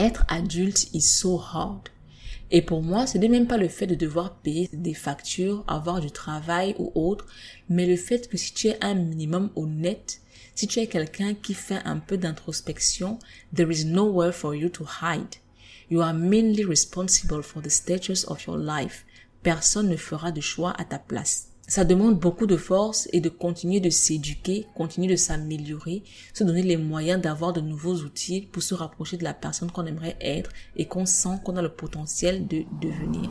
Être adulte is so hard. Et pour moi, ce n'est même pas le fait de devoir payer des factures, avoir du travail ou autre, mais le fait que si tu es un minimum honnête, si tu es quelqu'un qui fait un peu d'introspection, there is nowhere for you to hide. You are mainly responsible for the status of your life. Personne ne fera de choix à ta place. Ça demande beaucoup de force et de continuer de s'éduquer, continuer de s'améliorer, se donner les moyens d'avoir de nouveaux outils pour se rapprocher de la personne qu'on aimerait être et qu'on sent qu'on a le potentiel de devenir.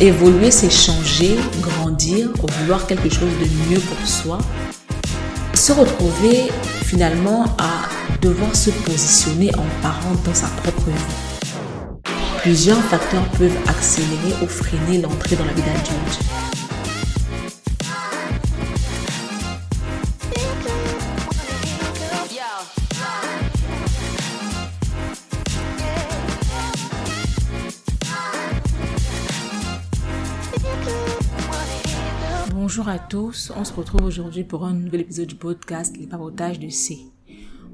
Évoluer, c'est changer, grandir, vouloir quelque chose de mieux pour soi se retrouver finalement à devoir se positionner en parent dans sa propre vie. Plusieurs facteurs peuvent accélérer ou freiner l'entrée dans la vie d'adulte. Bonjour à tous, on se retrouve aujourd'hui pour un nouvel épisode du podcast Les Pavotages de C.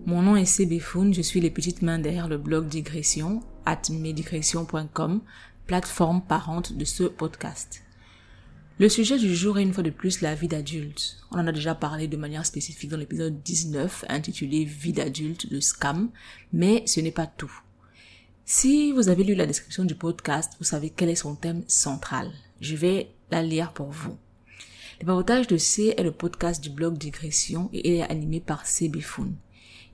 Mon nom est C. Je suis les petites mains derrière le blog digression, at medigression.com, plateforme parente de ce podcast. Le sujet du jour est une fois de plus la vie d'adulte. On en a déjà parlé de manière spécifique dans l'épisode 19 intitulé Vie d'adulte de Scam, mais ce n'est pas tout. Si vous avez lu la description du podcast, vous savez quel est son thème central. Je vais la lire pour vous. Le papotage de C est le podcast du blog Digression et il est animé par C. Bifoun.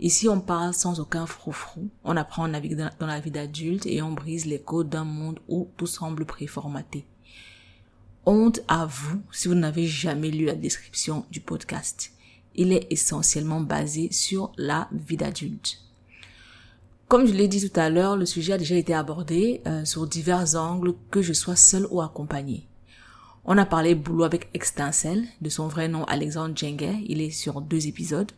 Ici, on parle sans aucun froufrou, on apprend dans la vie d'adulte et on brise les codes d'un monde où tout semble préformaté. Honte à vous si vous n'avez jamais lu la description du podcast. Il est essentiellement basé sur la vie d'adulte. Comme je l'ai dit tout à l'heure, le sujet a déjà été abordé euh, sur divers angles, que je sois seul ou accompagné. On a parlé boulot avec Extincelle, de son vrai nom Alexandre Djengue, il est sur deux épisodes.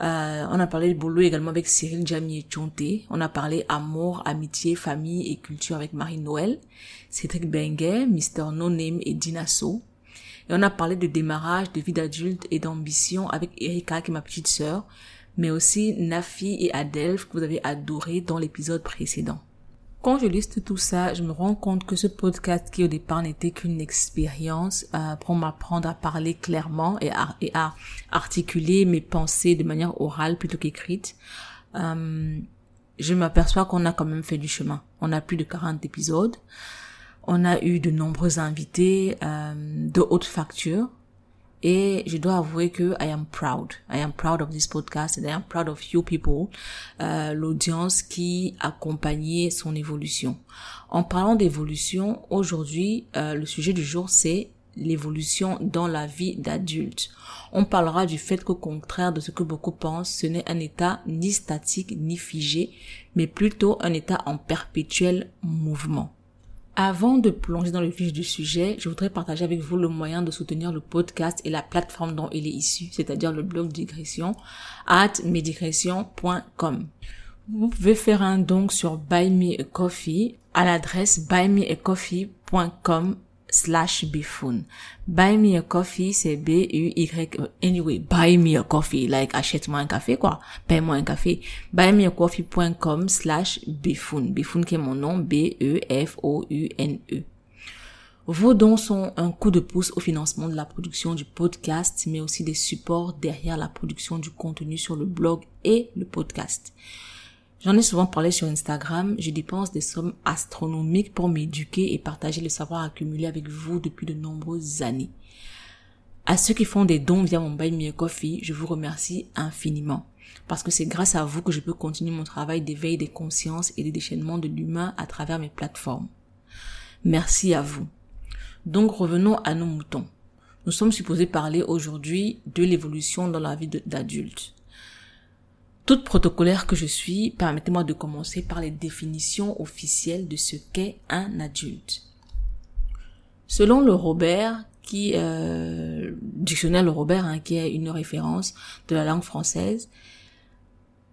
Euh, on a parlé de boulot également avec Cyril Jamier Chonté. On a parlé amour, amitié, famille et culture avec Marie Noël, Cédric Benguet, Mister No Name et Dinasso. Et on a parlé de démarrage, de vie d'adulte et d'ambition avec Erika qui est ma petite sœur, mais aussi Nafi et Adelph que vous avez adoré dans l'épisode précédent. Quand je liste tout ça, je me rends compte que ce podcast qui au départ n'était qu'une expérience euh, pour m'apprendre à parler clairement et à, et à, articuler mes pensées de manière orale plutôt qu'écrite, euh, je m'aperçois qu'on a quand même fait du chemin. On a plus de 40 épisodes. On a eu de nombreux invités euh, de haute facture. Et je dois avouer que I am proud. I am proud of this podcast and I am proud of you people, euh, l'audience qui accompagnait son évolution. En parlant d'évolution, aujourd'hui, euh, le sujet du jour, c'est l'évolution dans la vie d'adulte. On parlera du fait qu'au contraire de ce que beaucoup pensent, ce n'est un état ni statique ni figé, mais plutôt un état en perpétuel mouvement. Avant de plonger dans le vif du sujet, je voudrais partager avec vous le moyen de soutenir le podcast et la plateforme dont il est issu, c'est-à-dire le blog digression, at medigression.com. Vous pouvez faire un don sur Buy Me Coffee à l'adresse buymeacoffee.com slash bifun. Buy me a coffee, c'est B-U-Y, anyway, buy me a coffee, like achète-moi un café, quoi. Paye-moi un café. Buymeacoffee.com slash bifun. Bifun qui est mon nom, B-E-F-O-U-N-E. Vos dons sont un coup de pouce au financement de la production du podcast, mais aussi des supports derrière la production du contenu sur le blog et le podcast. J'en ai souvent parlé sur Instagram, je dépense des sommes astronomiques pour m'éduquer et partager le savoir accumulé avec vous depuis de nombreuses années. À ceux qui font des dons via mon Buy Me Coffee, je vous remercie infiniment. Parce que c'est grâce à vous que je peux continuer mon travail d'éveil des consciences et des déchaînements de l'humain à travers mes plateformes. Merci à vous. Donc revenons à nos moutons. Nous sommes supposés parler aujourd'hui de l'évolution dans la vie d'adulte. Toute protocolaire que je suis, permettez-moi de commencer par les définitions officielles de ce qu'est un adulte. Selon le Robert, qui euh, dictionnaire le Robert, hein, qui est une référence de la langue française,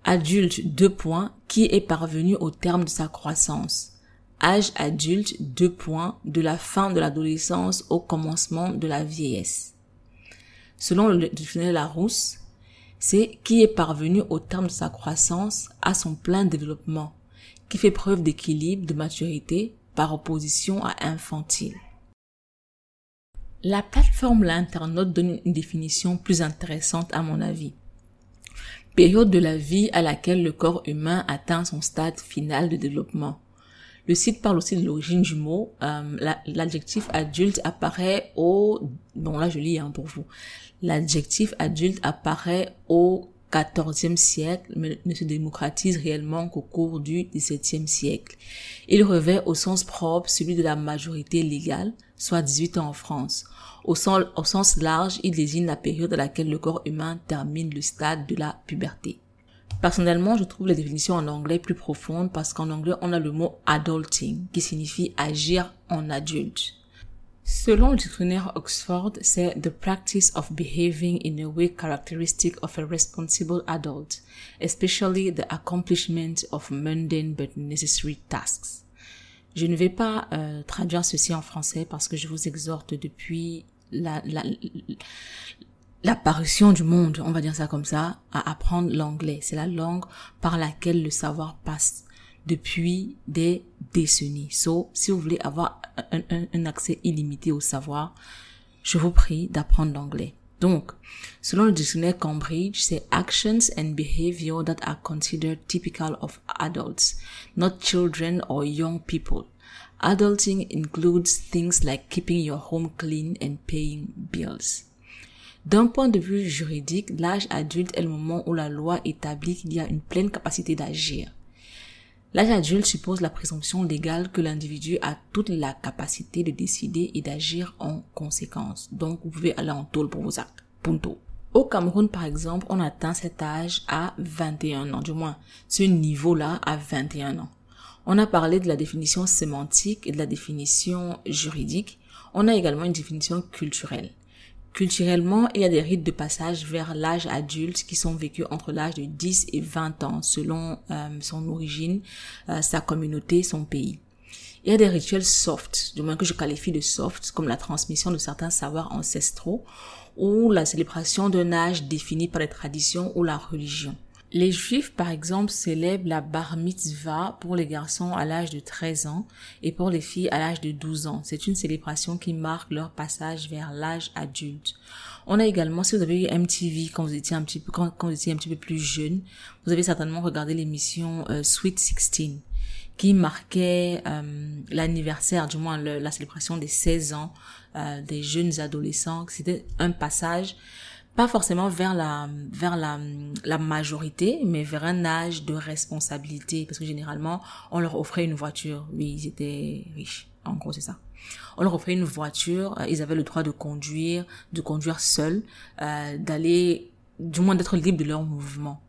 adulte deux points, qui est parvenu au terme de sa croissance. âge adulte, deux points, de la fin de l'adolescence au commencement de la vieillesse. Selon le dictionnaire Larousse, c'est qui est parvenu au terme de sa croissance à son plein développement, qui fait preuve d'équilibre, de maturité, par opposition à infantile. La plateforme L'Internaute donne une définition plus intéressante à mon avis. Période de la vie à laquelle le corps humain atteint son stade final de développement. Le site parle aussi de l'origine du mot. Euh, l'adjectif adulte apparaît au... Bon là je lis hein, pour vous. L'adjectif adulte apparaît au XIVe siècle, mais ne se démocratise réellement qu'au cours du XVIIe siècle. Il revêt au sens propre celui de la majorité légale, soit 18 ans en France. Au sens, au sens large, il désigne la période à laquelle le corps humain termine le stade de la puberté. Personnellement, je trouve la définition en anglais plus profonde parce qu'en anglais, on a le mot adulting qui signifie agir en adulte. Selon le dictionnaire Oxford, c'est the practice of behaving in a way characteristic of a responsible adult, especially the accomplishment of mundane but necessary tasks. Je ne vais pas euh, traduire ceci en français parce que je vous exhorte depuis la, la, du monde, on va dire ça comme ça, à apprendre l'anglais. C'est la langue par laquelle le savoir passe depuis des décennies. So, si vous voulez avoir un, un, accès illimité au savoir, je vous prie d'apprendre l'anglais. Donc, selon le dictionnaire Cambridge, c'est actions and behavior that are considered typical of adults, not children or young people. Adulting includes things like keeping your home clean and paying bills. D'un point de vue juridique, l'âge adulte est le moment où la loi établit qu'il y a une pleine capacité d'agir. L'âge adulte suppose la présomption légale que l'individu a toute la capacité de décider et d'agir en conséquence. Donc, vous pouvez aller en tôle pour vos actes. Punto. Au Cameroun, par exemple, on atteint cet âge à 21 ans, du moins ce niveau-là à 21 ans. On a parlé de la définition sémantique et de la définition juridique. On a également une définition culturelle. Culturellement, il y a des rites de passage vers l'âge adulte qui sont vécus entre l'âge de 10 et 20 ans selon euh, son origine, euh, sa communauté, son pays. Il y a des rituels soft, du moins que je qualifie de soft, comme la transmission de certains savoirs ancestraux ou la célébration d'un âge défini par les traditions ou la religion. Les juifs, par exemple, célèbrent la bar mitzvah pour les garçons à l'âge de 13 ans et pour les filles à l'âge de 12 ans. C'est une célébration qui marque leur passage vers l'âge adulte. On a également, si vous avez eu MTV quand vous étiez un petit peu, plus jeune, vous avez certainement regardé l'émission euh, Sweet 16 qui marquait euh, l'anniversaire, du moins la célébration des 16 ans euh, des jeunes adolescents. C'était un passage pas forcément vers la vers la, la majorité, mais vers un âge de responsabilité, parce que généralement on leur offrait une voiture. Oui, ils étaient riches, en gros c'est ça. On leur offrait une voiture, euh, ils avaient le droit de conduire, de conduire seuls, euh, d'aller, du moins d'être libres de leur mouvement.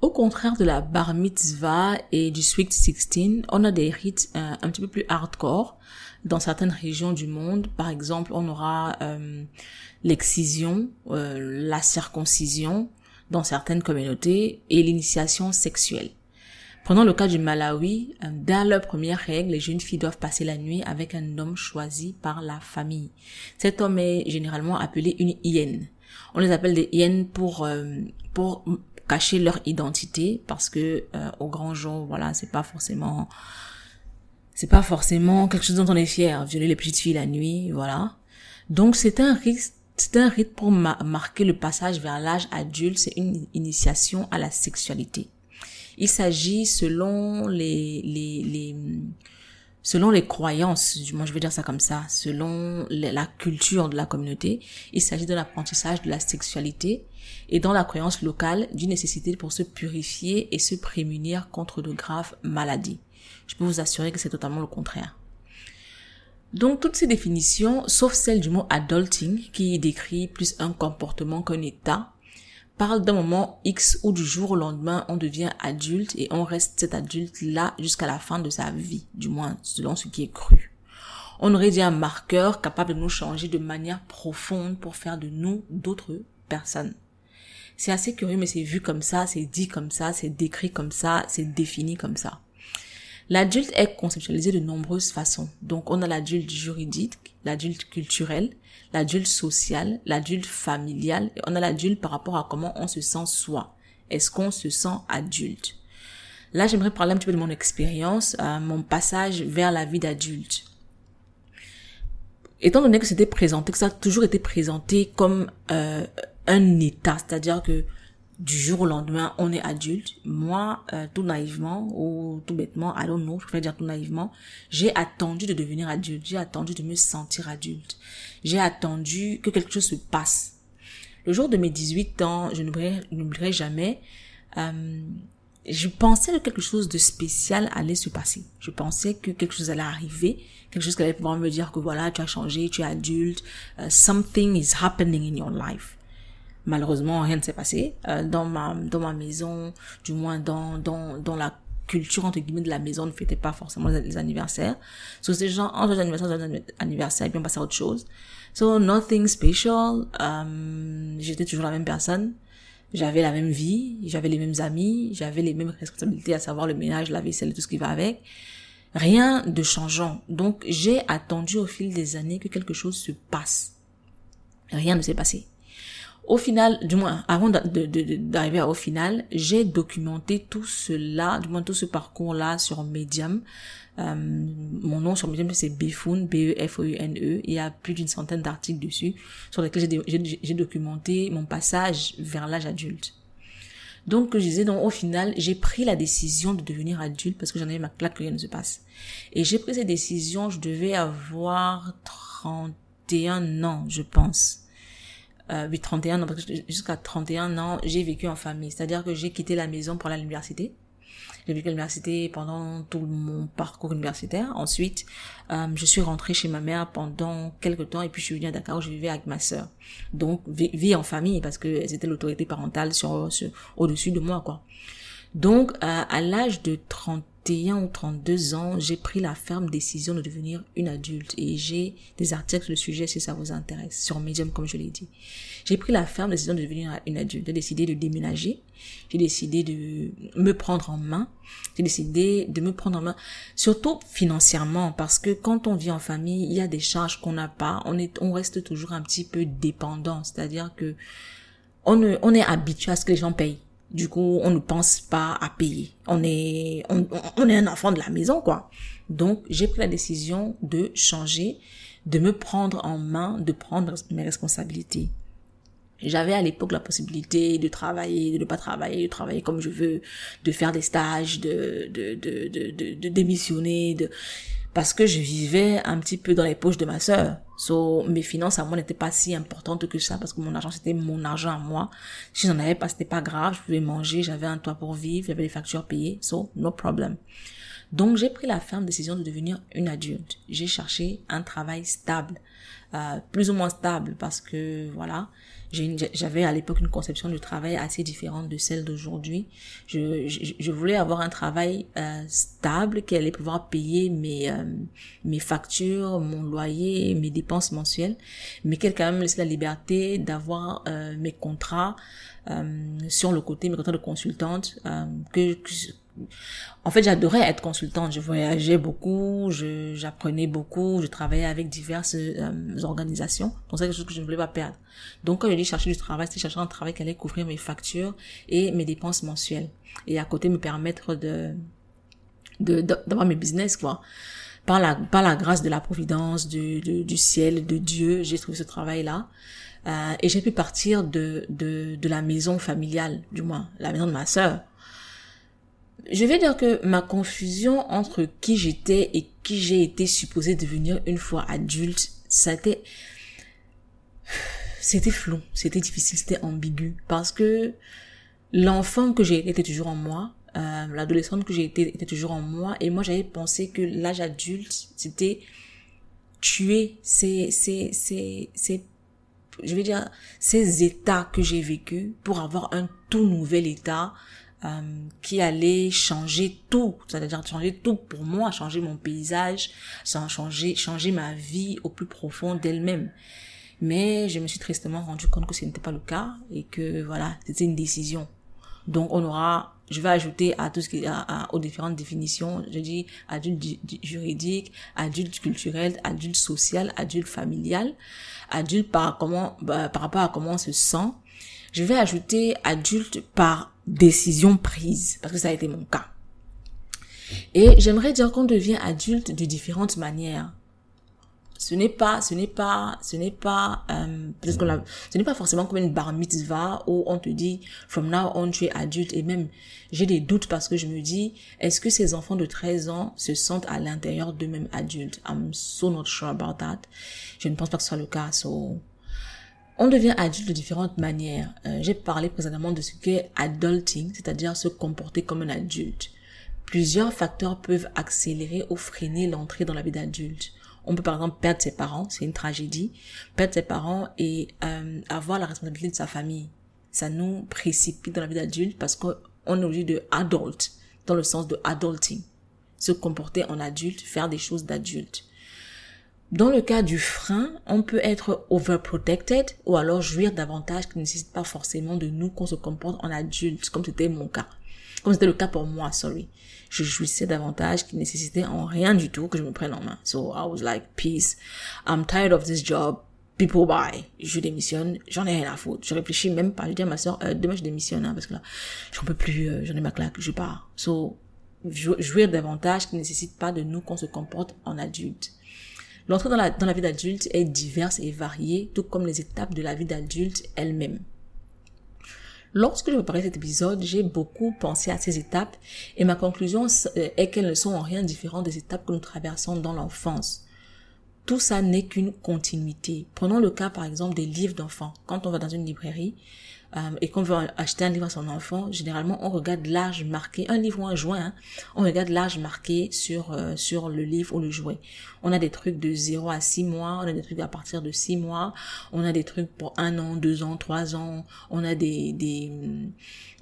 Au contraire de la bar mitzvah et du sweet 16, on a des rites euh, un petit peu plus hardcore dans certaines régions du monde. Par exemple, on aura euh, l'excision, euh, la circoncision dans certaines communautés et l'initiation sexuelle. Prenons le cas du Malawi. Dans leur première règle, les jeunes filles doivent passer la nuit avec un homme choisi par la famille. Cet homme est généralement appelé une hyène. On les appelle des hyènes pour pour cacher leur identité parce que euh, au grand jour, voilà, c'est pas forcément c'est pas forcément quelque chose dont on est fier. Violer les petites filles la nuit, voilà. Donc c'est un risque c'est un rite pour marquer le passage vers l'âge adulte, c'est une initiation à la sexualité. Il s'agit selon les, les, les, selon les croyances, moi je vais dire ça comme ça, selon la culture de la communauté, il s'agit de l'apprentissage de la sexualité et dans la croyance locale d'une nécessité pour se purifier et se prémunir contre de graves maladies. Je peux vous assurer que c'est totalement le contraire. Donc toutes ces définitions, sauf celle du mot adulting qui décrit plus un comportement qu'un état, parlent d'un moment X où du jour au lendemain on devient adulte et on reste cet adulte là jusqu'à la fin de sa vie, du moins selon ce qui est cru. On aurait dit un marqueur capable de nous changer de manière profonde pour faire de nous d'autres personnes. C'est assez curieux, mais c'est vu comme ça, c'est dit comme ça, c'est décrit comme ça, c'est défini comme ça. L'adulte est conceptualisé de nombreuses façons. Donc, on a l'adulte juridique, l'adulte culturel, l'adulte social, l'adulte familial, et on a l'adulte par rapport à comment on se sent soi. Est-ce qu'on se sent adulte? Là, j'aimerais parler un petit peu de mon expérience, euh, mon passage vers la vie d'adulte. Étant donné que c'était présenté, que ça a toujours été présenté comme euh, un état, c'est-à-dire que du jour au lendemain, on est adulte. Moi, euh, tout naïvement ou tout bêtement, I don't know, je préfère dire tout naïvement, j'ai attendu de devenir adulte, j'ai attendu de me sentir adulte. J'ai attendu que quelque chose se passe. Le jour de mes 18 ans, je n'oublierai jamais, euh, je pensais que quelque chose de spécial allait se passer. Je pensais que quelque chose allait arriver, quelque chose qui allait pouvoir me dire que voilà, tu as changé, tu es adulte, uh, something is happening in your life. Malheureusement, rien ne s'est passé euh, dans ma dans ma maison, du moins dans dans dans la culture entre guillemets de la maison ne fêtait pas forcément les anniversaires. So c'était genre un jour d'anniversaire, anniversaire et on passait à autre chose. So nothing special. Um, j'étais toujours la même personne. J'avais la même vie, j'avais les mêmes amis, j'avais les mêmes responsabilités, à savoir le ménage, la vaisselle tout ce qui va avec. Rien de changeant. Donc j'ai attendu au fil des années que quelque chose se passe. Rien ne s'est passé. Au final, du moins, avant d'arriver au final, j'ai documenté tout cela, du moins tout ce parcours-là sur Medium. Euh, mon nom sur Medium, c'est Befun, B-E-F-O-U-N-E. E. Il y a plus d'une centaine d'articles dessus sur lesquels j'ai documenté mon passage vers l'âge adulte. Donc, je disais, donc, au final, j'ai pris la décision de devenir adulte parce que j'en avais ma claque que rien ne se passe. Et j'ai pris cette décision, je devais avoir 31 ans, je pense euh, 31 ans, jusqu'à 31 ans, j'ai vécu en famille. C'est-à-dire que j'ai quitté la maison pour aller à l'université. J'ai vécu à l'université pendant tout mon parcours universitaire. Ensuite, euh, je suis rentrée chez ma mère pendant quelques temps et puis je suis venue à Dakar où je vivais avec ma sœur. Donc, vie en famille parce que c'était l'autorité parentale sur, sur au-dessus de moi, quoi. Donc, euh, à l'âge de 30 31 ou 32 ans, j'ai pris la ferme décision de devenir une adulte. Et j'ai des articles sur le sujet si ça vous intéresse, sur Medium comme je l'ai dit. J'ai pris la ferme décision de devenir une adulte, j'ai décidé de déménager, j'ai décidé de me prendre en main, j'ai décidé de me prendre en main, surtout financièrement, parce que quand on vit en famille, il y a des charges qu'on n'a pas, on est, on reste toujours un petit peu dépendant, c'est-à-dire que on, on est habitué à ce que les gens payent. Du coup, on ne pense pas à payer. On est, on, est un enfant de la maison, quoi. Donc, j'ai pris la décision de changer, de me prendre en main, de prendre mes responsabilités. J'avais à l'époque la possibilité de travailler, de ne pas travailler, de travailler comme je veux, de faire des stages, de, de, de, de démissionner, de, parce que je vivais un petit peu dans les poches de ma sœur. So, mes finances à moi n'étaient pas si importantes que ça parce que mon argent c'était mon argent à moi. Si j'en avais pas, c'était pas grave, je pouvais manger, j'avais un toit pour vivre, j'avais les factures payées. So, no problem. Donc, j'ai pris la ferme décision de devenir une adulte. J'ai cherché un travail stable, euh, plus ou moins stable parce que voilà, j'avais à l'époque une conception du travail assez différente de celle d'aujourd'hui. Je, je, voulais avoir un travail euh, stable qui allait pouvoir payer mes, euh, mes factures, mon loyer, mes dépenses mensuelles, mais qui allait quand même laisser la liberté d'avoir euh, mes contrats sur le côté, mes contrats de consultante, que, que en fait, j'adorais être consultante. Je voyageais beaucoup, j'apprenais beaucoup, je travaillais avec diverses euh, organisations. Donc, c'est quelque chose que je ne voulais pas perdre. Donc, quand je dis chercher du travail, c'était chercher un travail qui allait couvrir mes factures et mes dépenses mensuelles. Et à côté, me permettre de d'avoir mes business, quoi. Par la, par la grâce de la providence, du, du ciel, de Dieu, j'ai trouvé ce travail-là. Euh, et j'ai pu partir de, de, de la maison familiale, du moins, la maison de ma sœur je vais dire que ma confusion entre qui j'étais et qui j'ai été supposée devenir une fois adulte, c'était, c'était flou, c'était difficile, c'était ambigu. Parce que l'enfant que j'ai était toujours en moi, euh, l'adolescente que j'ai été était toujours en moi et moi j'avais pensé que l'âge adulte c'était tuer ces, ces, ces, ces, je vais dire, ces états que j'ai vécus pour avoir un tout nouvel état euh, qui allait changer tout, c'est-à-dire changer tout pour moi, changer mon paysage, changer, changer ma vie au plus profond d'elle-même. Mais je me suis tristement rendu compte que ce n'était pas le cas et que voilà, c'était une décision. Donc on aura, je vais ajouter à tout ce qui à, aux différentes définitions, je dis adulte juridique, adulte culturel, adulte social, adulte familial, adulte par comment bah, par rapport à comment on se sent. Je vais ajouter adulte par décision prise parce que ça a été mon cas. Et j'aimerais dire qu'on devient adulte de différentes manières. Ce n'est pas ce n'est pas ce n'est pas euh, peut-être ce n'est pas forcément comme une bar mitzvah où on te dit from now on tu es adulte. Et même j'ai des doutes parce que je me dis est-ce que ces enfants de 13 ans se sentent à l'intérieur d'eux-mêmes adultes? I'm so not sure about that. Je ne pense pas que ce soit le cas. So on devient adulte de différentes manières euh, j'ai parlé précédemment de ce qu'est adulting c'est-à-dire se comporter comme un adulte plusieurs facteurs peuvent accélérer ou freiner l'entrée dans la vie d'adulte on peut par exemple perdre ses parents, c'est une tragédie, perdre ses parents et euh, avoir la responsabilité de sa famille. Ça nous précipite dans la vie d'adulte parce qu'on est obligé de adult, dans le sens de adulting. Se comporter en adulte, faire des choses d'adulte. Dans le cas du frein, on peut être overprotected ou alors jouir davantage qui ne nécessite pas forcément de nous qu'on se comporte en adulte, comme c'était mon cas. Comme c'était le cas pour moi, sorry je jouissais davantage qui nécessitait en rien du tout que je me prenne en main. So I was like, peace. I'm tired of this job. People buy. Je démissionne. J'en ai rien à foutre. Je réfléchis même pas. Je dis à ma soeur, euh, demain je démissionne, hein, parce que là, j'en peux plus, euh, j'en ai ma claque, je pars. So, jouir davantage qui ne nécessite pas de nous qu'on se comporte en adulte. L'entrée dans la, dans la vie d'adulte est diverse et variée, tout comme les étapes de la vie d'adulte elle-même. Lorsque je préparais cet épisode, j'ai beaucoup pensé à ces étapes et ma conclusion euh, est qu'elles ne sont en rien différentes des étapes que nous traversons dans l'enfance. Tout ça n'est qu'une continuité. Prenons le cas par exemple des livres d'enfants. Quand on va dans une librairie, euh, et qu'on veut acheter un livre à son enfant, généralement on regarde l'âge marqué, un livre ou un jouet, hein, on regarde l'âge marqué sur euh, sur le livre ou le jouet. On a des trucs de 0 à 6 mois, on a des trucs à partir de 6 mois, on a des trucs pour 1 an, 2 ans, 3 ans, on a des des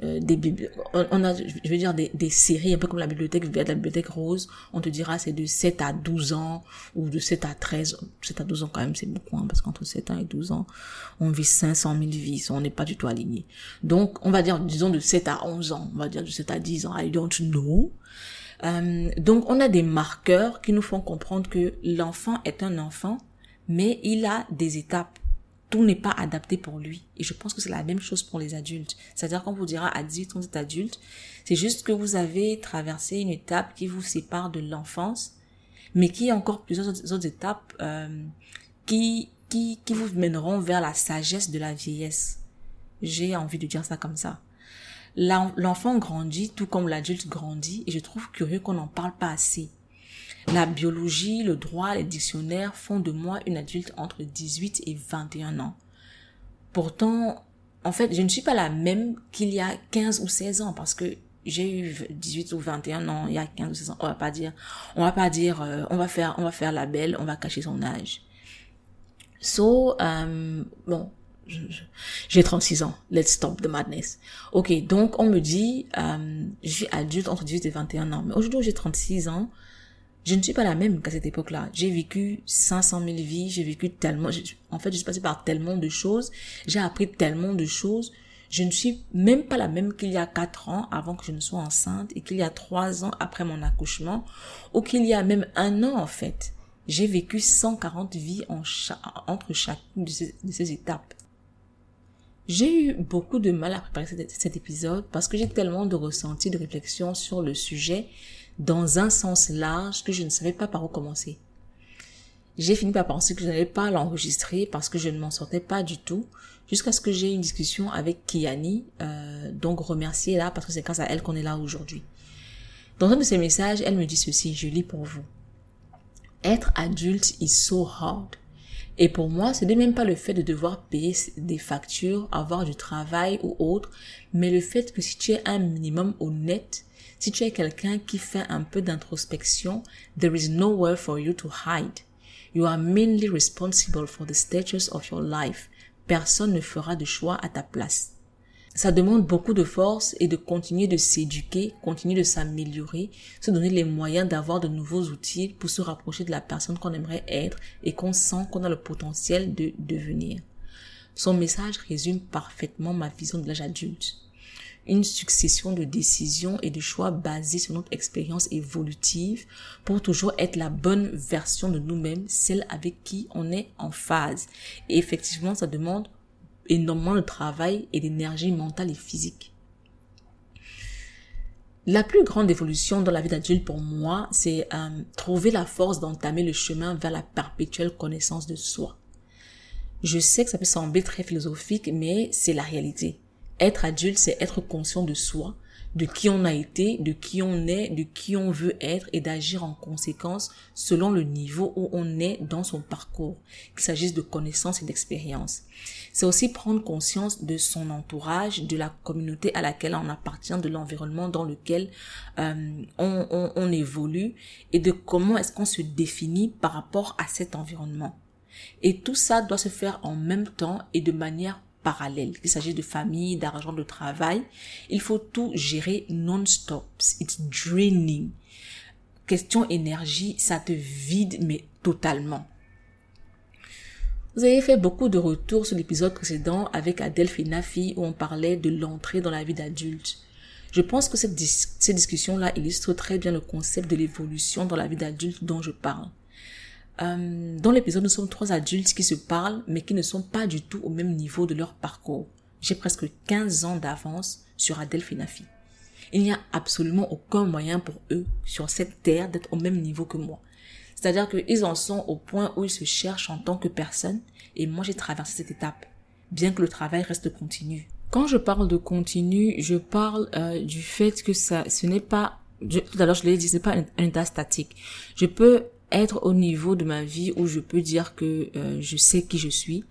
euh, des on a je veux dire des, des séries un peu comme la bibliothèque la bibliothèque rose, on te dira c'est de 7 à 12 ans ou de 7 à 13, 7 à 12 ans quand même c'est beaucoup hein, parce qu'entre 7 ans et 12 ans, on vit 500 000 vies, on n'est pas du tout à donc, on va dire, disons, de 7 à 11 ans, on va dire de 7 à 10 ans, I don't know. Euh, donc, on a des marqueurs qui nous font comprendre que l'enfant est un enfant, mais il a des étapes. N'est pas adapté pour lui. Et je pense que c'est la même chose pour les adultes. C'est-à-dire qu'on vous dira à 18 ans, êtes adulte. C'est juste que vous avez traversé une étape qui vous sépare de l'enfance, mais qui a encore plusieurs autres, étapes euh, qui, qui, qui vous mèneront vers la sagesse de la vieillesse. J'ai envie de dire ça comme ça. L'enfant grandit tout comme l'adulte grandit et je trouve curieux qu'on n'en parle pas assez. La biologie, le droit, les dictionnaires font de moi une adulte entre 18 et 21 ans. Pourtant, en fait, je ne suis pas la même qu'il y a 15 ou 16 ans parce que j'ai eu 18 ou 21 ans il y a 15 ou 16 ans. On va pas dire, on va pas dire, euh, on va faire, on va faire la belle, on va cacher son âge. So, euh, bon, j'ai 36 ans. Let's stop the madness. Ok, donc on me dit, euh, je suis adulte entre 18 et 21 ans. Mais aujourd'hui, j'ai 36 ans. Je ne suis pas la même qu'à cette époque-là. J'ai vécu 500 000 vies. J'ai vécu tellement. En fait, je suis passée par tellement de choses. J'ai appris tellement de choses. Je ne suis même pas la même qu'il y a 4 ans avant que je ne sois enceinte et qu'il y a 3 ans après mon accouchement ou qu'il y a même un an en fait. J'ai vécu 140 vies en entre chacune de ces étapes. J'ai eu beaucoup de mal à préparer cet, épisode parce que j'ai tellement de ressentis, de réflexions sur le sujet dans un sens large que je ne savais pas par où commencer. J'ai fini par penser que je n'allais pas l'enregistrer parce que je ne m'en sortais pas du tout jusqu'à ce que j'ai une discussion avec Kiani, euh, donc remercier là parce que c'est grâce à elle qu'on est là aujourd'hui. Dans un de ses messages, elle me dit ceci, je lis pour vous. Être adulte is so hard. Et pour moi, ce n'est même pas le fait de devoir payer des factures, avoir du travail ou autre, mais le fait que si tu es un minimum honnête, si tu es quelqu'un qui fait un peu d'introspection, there is nowhere for you to hide. You are mainly responsible for the status of your life. Personne ne fera de choix à ta place. Ça demande beaucoup de force et de continuer de s'éduquer, continuer de s'améliorer, se donner les moyens d'avoir de nouveaux outils pour se rapprocher de la personne qu'on aimerait être et qu'on sent qu'on a le potentiel de devenir. Son message résume parfaitement ma vision de l'âge adulte. Une succession de décisions et de choix basés sur notre expérience évolutive pour toujours être la bonne version de nous-mêmes, celle avec qui on est en phase. Et effectivement, ça demande énormément de travail et d'énergie mentale et physique. La plus grande évolution dans la vie d'adulte pour moi, c'est euh, trouver la force d'entamer le chemin vers la perpétuelle connaissance de soi. Je sais que ça peut sembler très philosophique, mais c'est la réalité. Être adulte, c'est être conscient de soi, de qui on a été, de qui on est, de qui on veut être et d'agir en conséquence selon le niveau où on est dans son parcours, qu'il s'agisse de connaissances et d'expérience. C'est aussi prendre conscience de son entourage, de la communauté à laquelle on appartient, de l'environnement dans lequel euh, on, on, on évolue et de comment est-ce qu'on se définit par rapport à cet environnement. Et tout ça doit se faire en même temps et de manière parallèle. Qu'il s'agisse de famille, d'argent, de travail, il faut tout gérer non-stop. It's draining. Question énergie, ça te vide, mais totalement. Vous avez fait beaucoup de retours sur l'épisode précédent avec Adelph et Nafi où on parlait de l'entrée dans la vie d'adulte. Je pense que cette, cette discussion-là illustre très bien le concept de l'évolution dans la vie d'adulte dont je parle. Euh, dans l'épisode, nous sommes trois adultes qui se parlent, mais qui ne sont pas du tout au même niveau de leur parcours. J'ai presque 15 ans d'avance sur Adèle Finafi. Il n'y a absolument aucun moyen pour eux, sur cette terre, d'être au même niveau que moi. C'est-à-dire qu'ils en sont au point où ils se cherchent en tant que personne, et moi j'ai traversé cette étape, bien que le travail reste continu. Quand je parle de continu, je parle euh, du fait que ça, ce n'est pas, tout à l'heure je l'ai dit, ce n'est pas un, un état statique. Je peux être au niveau de ma vie où je peux dire que euh, je sais qui je suis.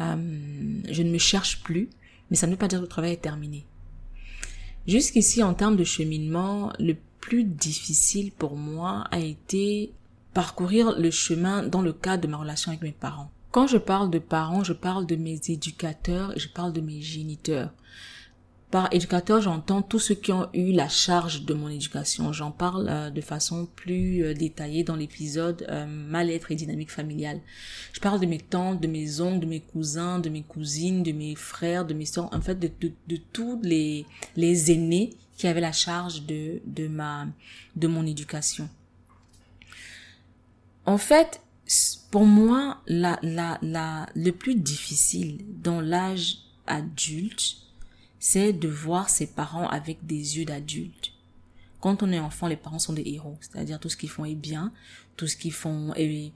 Euh, je ne me cherche plus, mais ça ne veut pas dire que le travail est terminé. Jusqu'ici, en termes de cheminement, le plus difficile pour moi a été parcourir le chemin dans le cadre de ma relation avec mes parents. Quand je parle de parents, je parle de mes éducateurs je parle de mes géniteurs. Par éducateur, j'entends tous ceux qui ont eu la charge de mon éducation. J'en parle euh, de façon plus euh, détaillée dans l'épisode euh, Mal-être et dynamique familiale. Je parle de mes tantes, de mes oncles, de mes cousins, de mes cousines, de mes frères, de mes soeurs, en fait de, de, de tous les, les aînés qui avaient la charge de, de, ma, de mon éducation. En fait, pour moi, la, la, la, le plus difficile dans l'âge adulte, c'est de voir ses parents avec des yeux d'adulte. Quand on est enfant, les parents sont des héros, c'est-à-dire tout ce qu'ils font est bien, tout ce qu'ils font est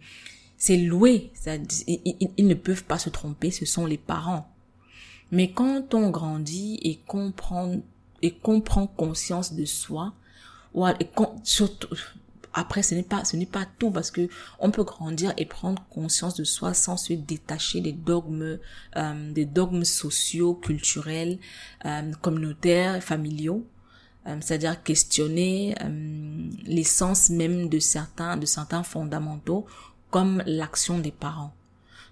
c'est loué, ils, ils ne peuvent pas se tromper, ce sont les parents. Mais quand on grandit et comprend et comprend conscience de soi, ou surtout après, ce n'est pas, ce n'est pas tout parce que on peut grandir et prendre conscience de soi sans se détacher des dogmes, euh, des dogmes sociaux, culturels, euh, communautaires, familiaux. Euh, c'est-à-dire questionner euh, l'essence même de certains, de certains fondamentaux comme l'action des parents.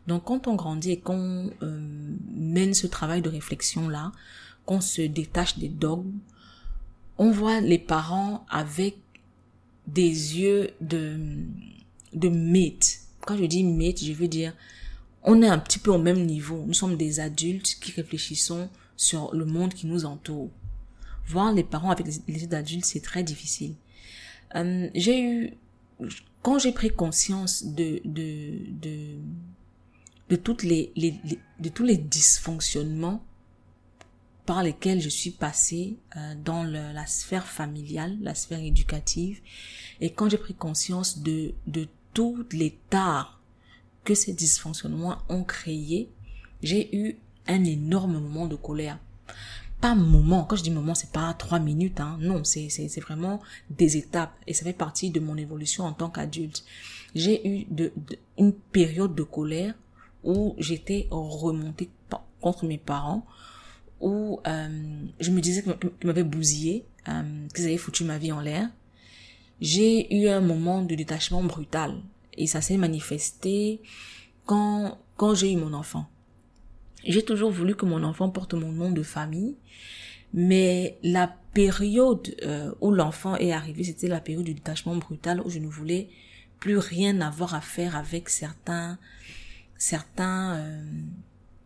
Donc quand on grandit et qu'on euh, mène ce travail de réflexion là, qu'on se détache des dogmes, on voit les parents avec des yeux de, de mythe. Quand je dis mythe, je veux dire, on est un petit peu au même niveau. Nous sommes des adultes qui réfléchissons sur le monde qui nous entoure. Voir les parents avec les yeux adultes, c'est très difficile. Euh, j'ai eu, quand j'ai pris conscience de, de, de, de toutes les, de tous les dysfonctionnements par lesquels je suis passée euh, dans la sphère familiale, la sphère éducative, et quand j'ai pris conscience de, de tous les tares que ces dysfonctionnements ont créé, j'ai eu un énorme moment de colère. Pas moment, quand je dis moment, c'est pas trois minutes, hein. non, c'est, c'est, c'est vraiment des étapes, et ça fait partie de mon évolution en tant qu'adulte. J'ai eu de, une période de colère où j'étais remontée contre mes parents, où euh, je me disais qu'ils m'avaient bousillé, euh, qu'ils avaient foutu ma vie en l'air. J'ai eu un moment de détachement brutal et ça s'est manifesté quand quand j'ai eu mon enfant. J'ai toujours voulu que mon enfant porte mon nom de famille, mais la période euh, où l'enfant est arrivé, c'était la période du détachement brutal où je ne voulais plus rien avoir à faire avec certains certains euh,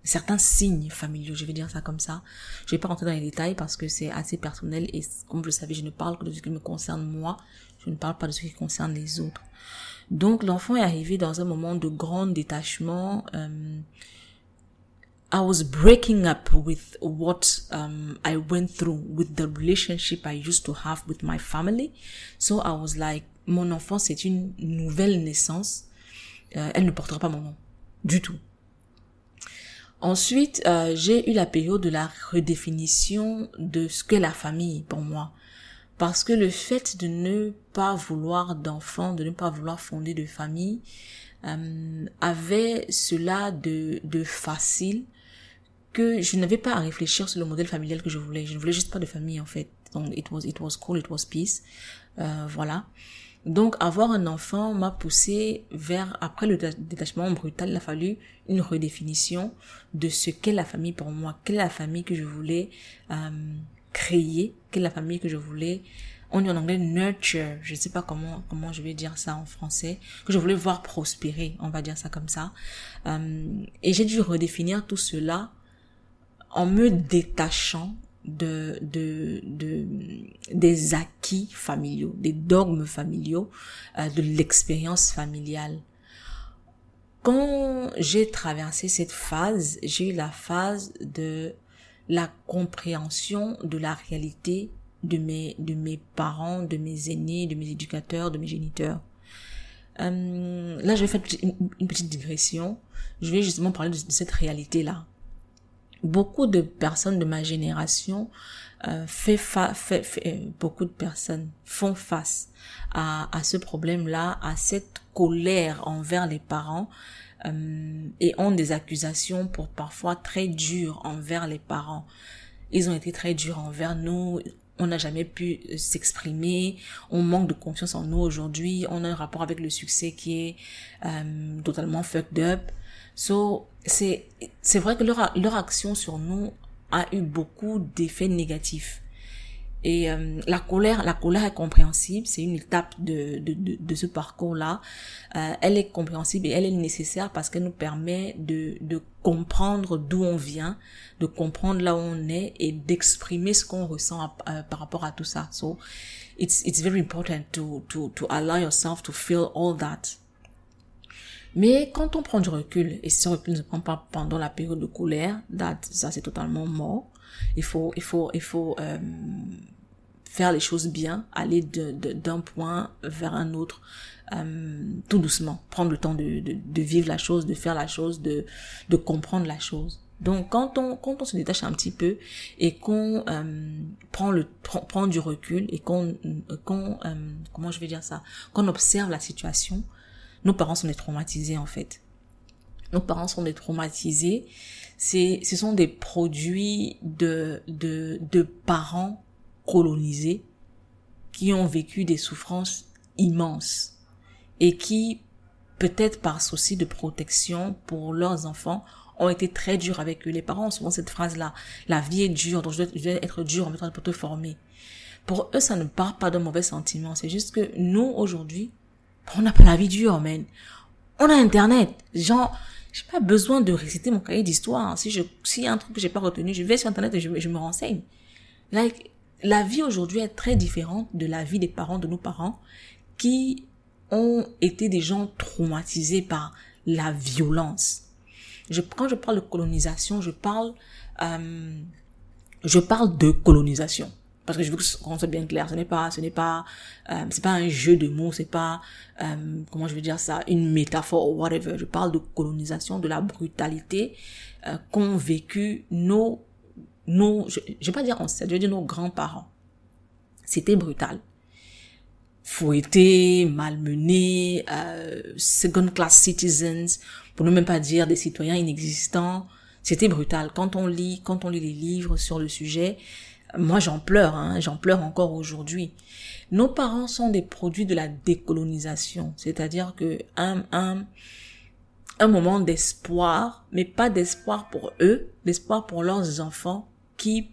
certains signes familiaux, je vais dire ça comme ça. Je vais pas rentrer dans les détails parce que c'est assez personnel et comme vous le savez, je ne parle que de ce qui me concerne moi, je ne parle pas de ce qui concerne les autres. Donc l'enfant est arrivé dans un moment de grand détachement. Um, I was breaking up with what um, I went through with the relationship I used to have with my family. So I was like, mon enfant c'est une nouvelle naissance. Euh, elle ne portera pas mon nom du tout. Ensuite, euh, j'ai eu la période de la redéfinition de ce qu'est la famille pour moi. Parce que le fait de ne pas vouloir d'enfants, de ne pas vouloir fonder de famille, euh, avait cela de, de facile que je n'avais pas à réfléchir sur le modèle familial que je voulais. Je ne voulais juste pas de famille en fait. Donc it was it was cool, it was peace. Euh, voilà. Donc avoir un enfant m'a poussé vers après le détachement brutal, il a fallu une redéfinition de ce qu'est la famille pour moi, quelle est la famille que je voulais euh, créer, quelle est la famille que je voulais on dit en anglais nurture, je ne sais pas comment comment je vais dire ça en français, que je voulais voir prospérer, on va dire ça comme ça. Euh, et j'ai dû redéfinir tout cela en me détachant de, de, de, des acquis familiaux, des dogmes familiaux, euh, de l'expérience familiale. Quand j'ai traversé cette phase, j'ai eu la phase de la compréhension de la réalité de mes, de mes parents, de mes aînés, de mes éducateurs, de mes géniteurs. Euh, là, je vais faire une, petite digression. Je vais justement parler de cette réalité-là beaucoup de personnes de ma génération euh, fait, fait, euh, beaucoup de personnes font face à, à ce problème-là, à cette colère envers les parents euh, et ont des accusations pour parfois très dures envers les parents. Ils ont été très durs envers nous. On n'a jamais pu s'exprimer. On manque de confiance en nous aujourd'hui. On a un rapport avec le succès qui est euh, totalement fucked up. So, c'est, c'est vrai que leur, leur action sur nous a eu beaucoup d'effets négatifs. Et euh, la colère, la colère est compréhensible, c'est une étape de, de, de, de ce parcours-là. Euh, elle est compréhensible et elle est nécessaire parce qu'elle nous permet de, de comprendre d'où on vient, de comprendre là où on est et d'exprimer ce qu'on ressent par rapport à tout ça. So, it's, it's very important to, to, to allow yourself to feel all that. Mais quand on prend du recul, et si recul ne se prend pas pendant la période de colère, ça c'est totalement mort. Il faut, il faut, il faut euh, faire les choses bien, aller d'un point vers un autre, euh, tout doucement, prendre le temps de, de, de, vivre la chose, de faire la chose, de, de comprendre la chose. Donc quand on quand on se détache un petit peu et qu'on euh, prend le prend, du recul et qu'on qu'on euh, comment je vais dire ça, qu'on observe la situation, nos parents sont des traumatisés en fait. Nos parents sont des traumatisés. C'est, ce sont des produits de, de, de parents colonisés qui ont vécu des souffrances immenses et qui, peut-être par souci de protection pour leurs enfants, ont été très durs avec eux. Les parents ont souvent cette phrase-là, la vie est dure, donc je dois, être dur en même temps pour te former. Pour eux, ça ne part pas d'un mauvais sentiment. C'est juste que nous, aujourd'hui, on n'a pas la vie dure, man. On a Internet. Genre, j'ai pas besoin de réciter mon cahier d'histoire. Si je, s'il y a un truc que j'ai pas retenu, je vais sur Internet et je, je me renseigne. Like, la vie aujourd'hui est très différente de la vie des parents, de nos parents, qui ont été des gens traumatisés par la violence. Je, quand je parle de colonisation, je parle, euh, je parle de colonisation parce que je veux qu'on soit bien clair ce n'est pas ce n'est pas euh, c'est pas un jeu de mots c'est pas euh, comment je veux dire ça une métaphore ou whatever. Je parle de colonisation de la brutalité euh, qu'ont vécu nos nos je, je vais pas dire ancêtres je vais dire nos grands-parents. C'était brutal. Fouettés malmenés euh, second class citizens pour ne même pas dire des citoyens inexistants. C'était brutal. Quand on lit quand on lit les livres sur le sujet moi, j'en pleure, hein, j'en pleure encore aujourd'hui. Nos parents sont des produits de la décolonisation, c'est-à-dire que un, un, un moment d'espoir, mais pas d'espoir pour eux, d'espoir pour leurs enfants qui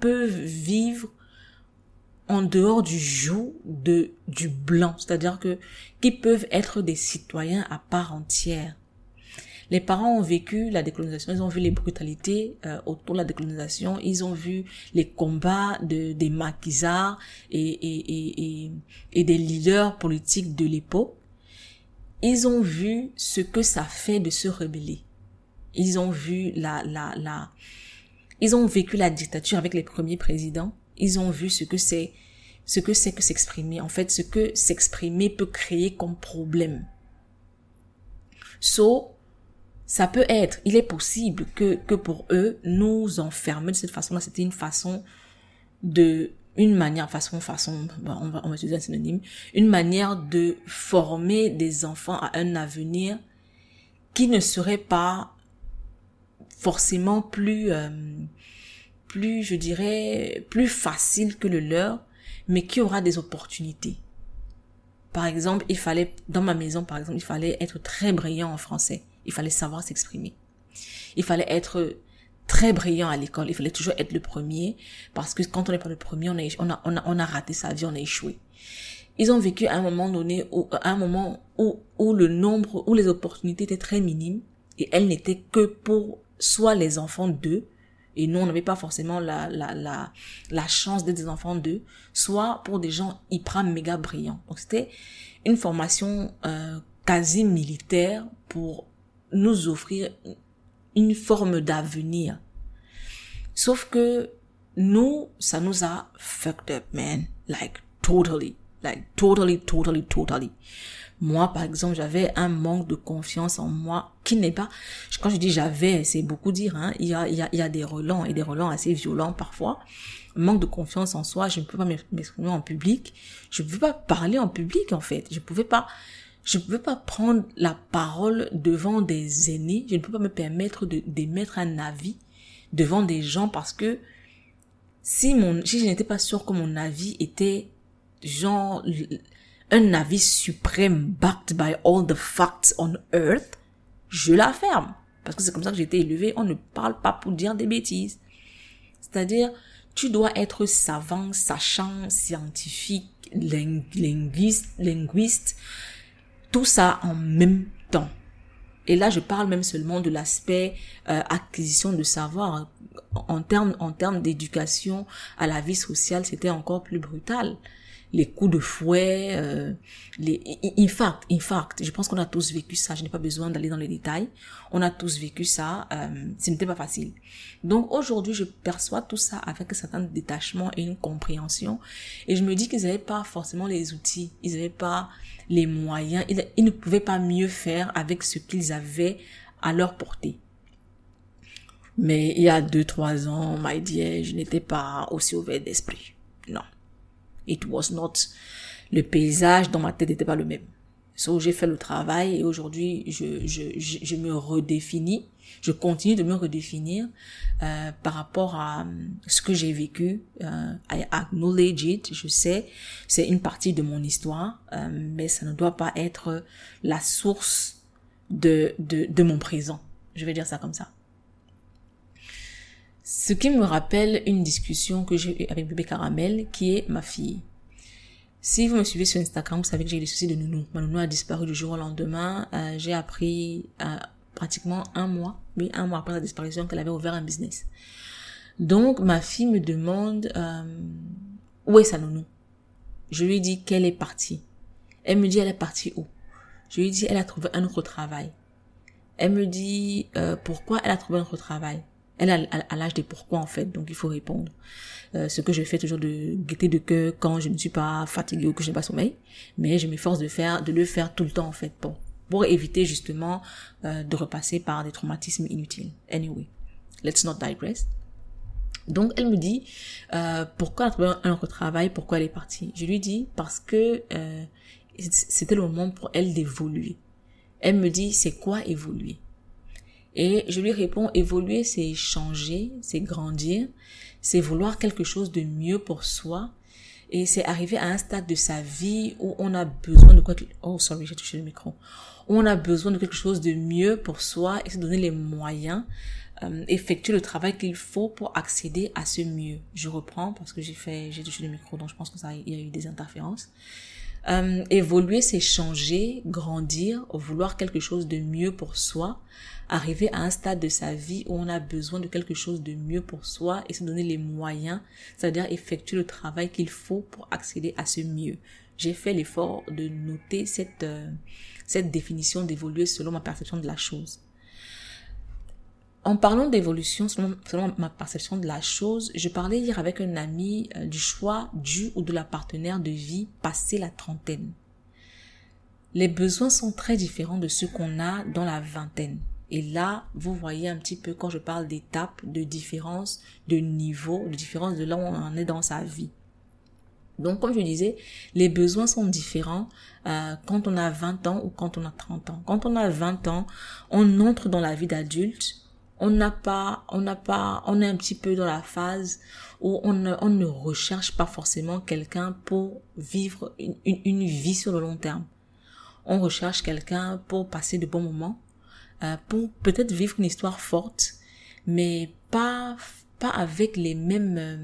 peuvent vivre en dehors du joug de du blanc, c'est-à-dire que qui peuvent être des citoyens à part entière. Les parents ont vécu la décolonisation, ils ont vu les brutalités euh, autour de la décolonisation, ils ont vu les combats de, des maquisards et, et, et, et, des leaders politiques de l'époque. Ils ont vu ce que ça fait de se rebeller. Ils ont vu la, la, la, ils ont vécu la dictature avec les premiers présidents. Ils ont vu ce que c'est, ce que c'est que s'exprimer. En fait, ce que s'exprimer peut créer comme problème. So, ça peut être, il est possible que, que pour eux, nous enfermer de cette façon-là, c'était une façon de, une manière, façon, façon, on va, on va utiliser un synonyme, une manière de former des enfants à un avenir qui ne serait pas forcément plus, euh, plus, je dirais, plus facile que le leur, mais qui aura des opportunités. Par exemple, il fallait, dans ma maison, par exemple, il fallait être très brillant en français. Il fallait savoir s'exprimer. Il fallait être très brillant à l'école. Il fallait toujours être le premier parce que quand on n'est pas le premier, on a, on a, on a, raté sa vie, on a échoué. Ils ont vécu à un moment donné, où, à un moment où, où le nombre, où les opportunités étaient très minimes et elles n'étaient que pour soit les enfants d'eux, et nous on n'avait pas forcément la, la, la, la chance d'être des enfants d'eux, soit pour des gens hyper méga brillants. Donc c'était une formation euh, quasi militaire pour nous offrir une forme d'avenir. Sauf que nous, ça nous a fucked up, man. Like, totally. Like, totally, totally, totally. Moi, par exemple, j'avais un manque de confiance en moi qui n'est pas, quand je dis j'avais, c'est beaucoup dire, hein. Il y a, il y a, des relents et des relents assez violents parfois. Manque de confiance en soi, je ne peux pas m'exprimer en public. Je ne peux pas parler en public, en fait. Je pouvais pas, je ne pouvais pas prendre la parole devant des aînés. Je ne peux pas me permettre d'émettre un avis devant des gens parce que si mon, si je n'étais pas sûr que mon avis était genre un avis suprême backed by all the facts on earth, je la ferme. Parce que c'est comme ça que j'ai été élevé. On ne parle pas pour dire des bêtises. C'est-à-dire, tu dois être savant, sachant, scientifique, linguiste, linguiste, tout ça en même temps. Et là, je parle même seulement de l'aspect euh, acquisition de savoir. En termes en termes d'éducation à la vie sociale, c'était encore plus brutal les coups de fouet, euh, les infarcts, infarct. Je pense qu'on a tous vécu ça. Je n'ai pas besoin d'aller dans les détails. On a tous vécu ça. Euh, ce n'était pas facile. Donc aujourd'hui, je perçois tout ça avec un certain détachement et une compréhension. Et je me dis qu'ils n'avaient pas forcément les outils. Ils n'avaient pas les moyens. Ils, ils ne pouvaient pas mieux faire avec ce qu'ils avaient à leur portée. Mais il y a deux, trois ans, my dear, je n'étais pas aussi ouvert d'esprit. It was not, le paysage dans ma tête n'était pas le même. So, j'ai fait le travail et aujourd'hui, je, je, je, me redéfinis. Je continue de me redéfinir euh, par rapport à euh, ce que j'ai vécu. Euh, I acknowledge it, je sais, c'est une partie de mon histoire, euh, mais ça ne doit pas être la source de, de, de mon présent. Je vais dire ça comme ça. Ce qui me rappelle une discussion que j'ai eue avec bébé Caramel, qui est ma fille. Si vous me suivez sur Instagram, vous savez que j'ai des soucis de nounou. Ma nounou a disparu du jour au lendemain. Euh, j'ai appris euh, pratiquement un mois, oui, un mois après la disparition, qu'elle avait ouvert un business. Donc, ma fille me demande euh, où est sa nounou? Je lui dis qu'elle est partie. Elle me dit elle est partie où? Je lui dis elle a trouvé un autre travail. Elle me dit pourquoi elle a trouvé un autre travail? Elle a à l'âge des pourquoi en fait, donc il faut répondre. Euh, ce que je fais toujours de gaieté de cœur quand je ne suis pas fatiguée ou que je n'ai pas sommeil, mais je m'efforce de faire, de le faire tout le temps en fait, pour pour éviter justement euh, de repasser par des traumatismes inutiles. Anyway, let's not digress. Donc elle me dit euh, pourquoi un autre travail, pourquoi elle est partie? Je lui dis parce que euh, c'était le moment pour elle d'évoluer. Elle me dit c'est quoi évoluer? Et je lui réponds, évoluer, c'est changer, c'est grandir, c'est vouloir quelque chose de mieux pour soi. Et c'est arriver à un stade de sa vie où on a besoin de quoi... Oh, sorry, j'ai touché le micro. Où on a besoin de quelque chose de mieux pour soi et se donner les moyens, euh, effectuer le travail qu'il faut pour accéder à ce mieux. Je reprends parce que j'ai fait, j'ai touché le micro, donc je pense que ça, il y a eu des interférences. Euh, évoluer, c'est changer, grandir, vouloir quelque chose de mieux pour soi, arriver à un stade de sa vie où on a besoin de quelque chose de mieux pour soi et se donner les moyens, c'est-à-dire effectuer le travail qu'il faut pour accéder à ce mieux. J'ai fait l'effort de noter cette, euh, cette définition d'évoluer selon ma perception de la chose. En parlant d'évolution, selon, ma perception de la chose, je parlais hier avec un ami euh, du choix du ou de la partenaire de vie passé la trentaine. Les besoins sont très différents de ceux qu'on a dans la vingtaine. Et là, vous voyez un petit peu quand je parle d'étapes, de différence, de niveau, de différence de là où on en est dans sa vie. Donc, comme je disais, les besoins sont différents euh, quand on a 20 ans ou quand on a 30 ans. Quand on a 20 ans, on entre dans la vie d'adulte on n'a pas, on n'a pas, on est un petit peu dans la phase où on ne, on ne recherche pas forcément quelqu'un pour vivre une, une, vie sur le long terme. On recherche quelqu'un pour passer de bons moments, euh, pour peut-être vivre une histoire forte, mais pas, pas avec les mêmes, euh,